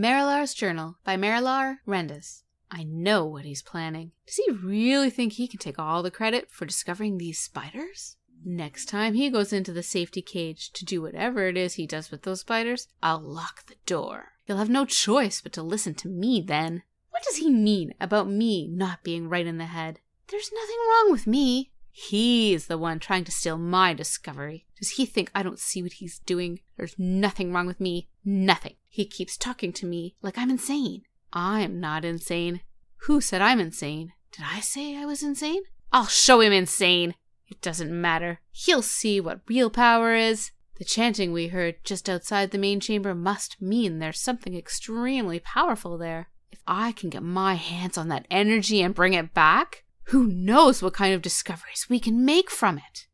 Merilar's Journal by Merilar Rendas. I know what he's planning. Does he really think he can take all the credit for discovering these spiders? Next time he goes into the safety cage to do whatever it is he does with those spiders, I'll lock the door. He'll have no choice but to listen to me then. What does he mean about me not being right in the head? There's nothing wrong with me. He's the one trying to steal my discovery. Does he think I don't see what he's doing? There's nothing wrong with me. Nothing. He keeps talking to me like I'm insane. I'm not insane. Who said I'm insane? Did I say I was insane? I'll show him insane. It doesn't matter. He'll see what real power is. The chanting we heard just outside the main chamber must mean there's something extremely powerful there. If I can get my hands on that energy and bring it back, who knows what kind of discoveries we can make from it?